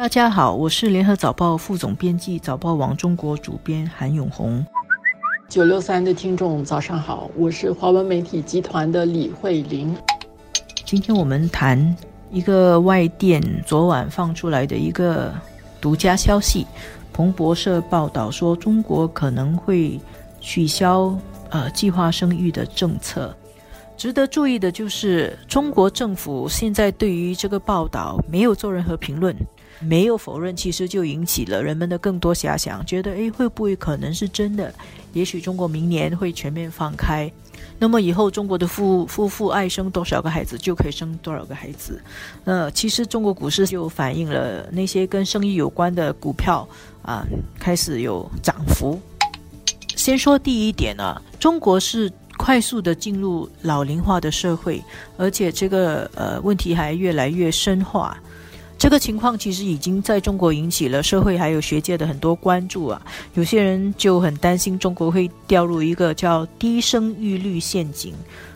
大家好，我是联合早报副总编辑、早报网中国主编韩永红。九六三的听众早上好，我是华文媒体集团的李慧玲。今天我们谈一个外电昨晚放出来的一个独家消息，彭博社报道说，中国可能会取消呃计划生育的政策。值得注意的就是，中国政府现在对于这个报道没有做任何评论。没有否认，其实就引起了人们的更多遐想，觉得诶会不会可能是真的？也许中国明年会全面放开，那么以后中国的夫夫妇爱生多少个孩子就可以生多少个孩子。呃，其实中国股市就反映了那些跟生意有关的股票啊开始有涨幅。先说第一点呢，中国是快速的进入老龄化的社会，而且这个呃问题还越来越深化。这个情况其实已经在中国引起了社会还有学界的很多关注啊。有些人就很担心中国会掉入一个叫低生育率陷阱，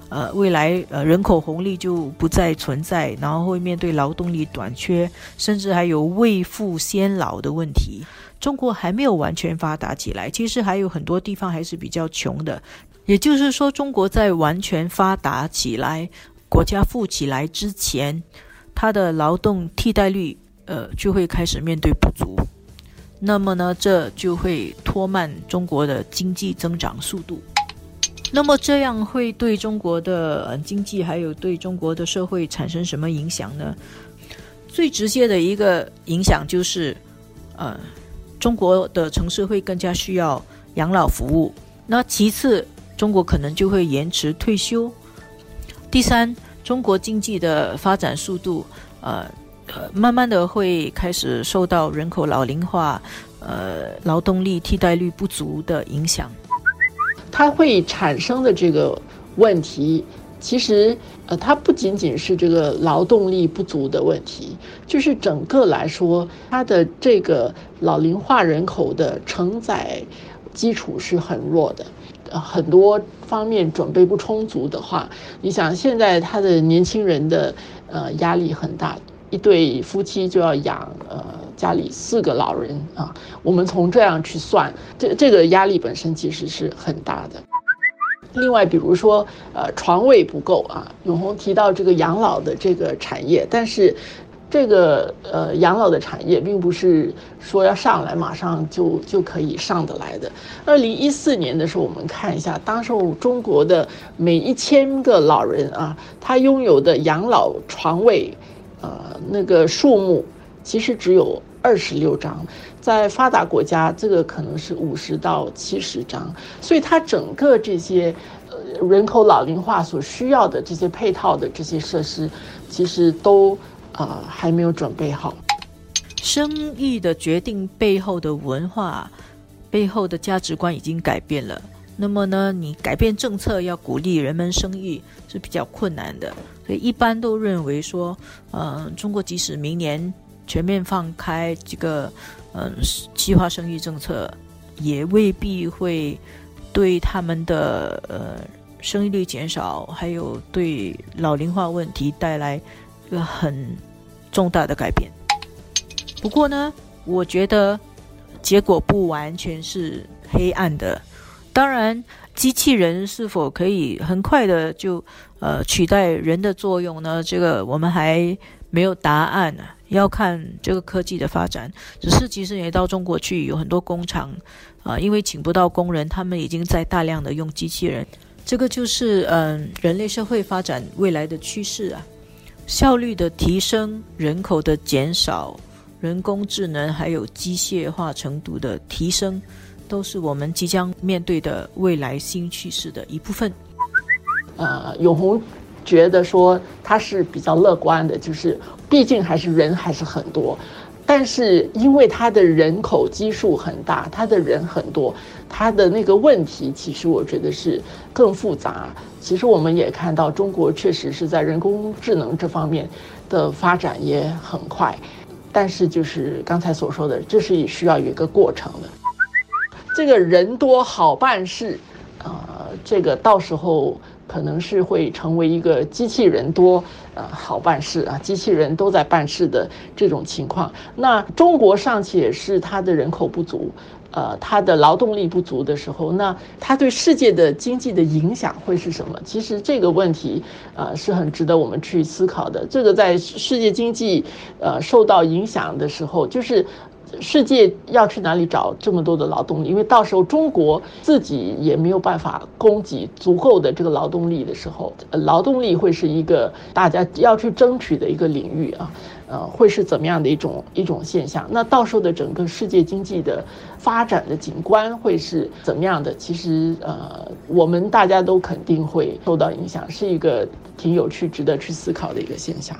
呃，未来呃人口红利就不再存在，然后会面对劳动力短缺，甚至还有未富先老的问题。中国还没有完全发达起来，其实还有很多地方还是比较穷的。也就是说，中国在完全发达起来、国家富起来之前。它的劳动替代率，呃，就会开始面对不足，那么呢，这就会拖慢中国的经济增长速度。那么这样会对中国的经济还有对中国的社会产生什么影响呢？最直接的一个影响就是，呃，中国的城市会更加需要养老服务。那其次，中国可能就会延迟退休。第三。中国经济的发展速度，呃，呃，慢慢的会开始受到人口老龄化，呃，劳动力替代率不足的影响。它会产生的这个问题，其实，呃，它不仅仅是这个劳动力不足的问题，就是整个来说，它的这个老龄化人口的承载基础是很弱的。很多方面准备不充足的话，你想现在他的年轻人的呃压力很大，一对夫妻就要养呃家里四个老人啊。我们从这样去算，这这个压力本身其实是很大的。另外，比如说呃床位不够啊，永红提到这个养老的这个产业，但是。这个呃养老的产业并不是说要上来马上就就可以上得来的。二零一四年的时候，我们看一下，当时中国的每一千个老人啊，他拥有的养老床位，呃，那个数目其实只有二十六张，在发达国家，这个可能是五十到七十张。所以它整个这些呃人口老龄化所需要的这些配套的这些设施，其实都。啊，还没有准备好。生育的决定背后的文化、背后的价值观已经改变了。那么呢，你改变政策要鼓励人们生育是比较困难的。所以一般都认为说，嗯，中国即使明年全面放开这个嗯计划生育政策，也未必会对他们的呃生育率减少，还有对老龄化问题带来。个很重大的改变。不过呢，我觉得结果不完全是黑暗的。当然，机器人是否可以很快的就呃取代人的作用呢？这个我们还没有答案呢，要看这个科技的发展。只是其实也到中国去，有很多工厂啊，因为请不到工人，他们已经在大量的用机器人。这个就是嗯人类社会发展未来的趋势啊。效率的提升、人口的减少、人工智能还有机械化程度的提升，都是我们即将面对的未来新趋势的一部分。呃，永红觉得说他是比较乐观的，就是毕竟还是人还是很多。但是因为它的人口基数很大，它的人很多，它的那个问题其实我觉得是更复杂。其实我们也看到，中国确实是在人工智能这方面的发展也很快，但是就是刚才所说的，这是需要有一个过程的。这个人多好办事，呃，这个到时候可能是会成为一个机器人多呃好办事啊，机器人都在办事的这种情况。那中国尚且是它的人口不足。呃，它的劳动力不足的时候，那它对世界的经济的影响会是什么？其实这个问题，呃，是很值得我们去思考的。这个在世界经济呃受到影响的时候，就是世界要去哪里找这么多的劳动力？因为到时候中国自己也没有办法供给足够的这个劳动力的时候，劳动力会是一个大家要去争取的一个领域啊。呃，会是怎么样的一种一种现象？那到时候的整个世界经济的发展的景观会是怎么样的？其实，呃，我们大家都肯定会受到影响，是一个挺有趣、值得去思考的一个现象。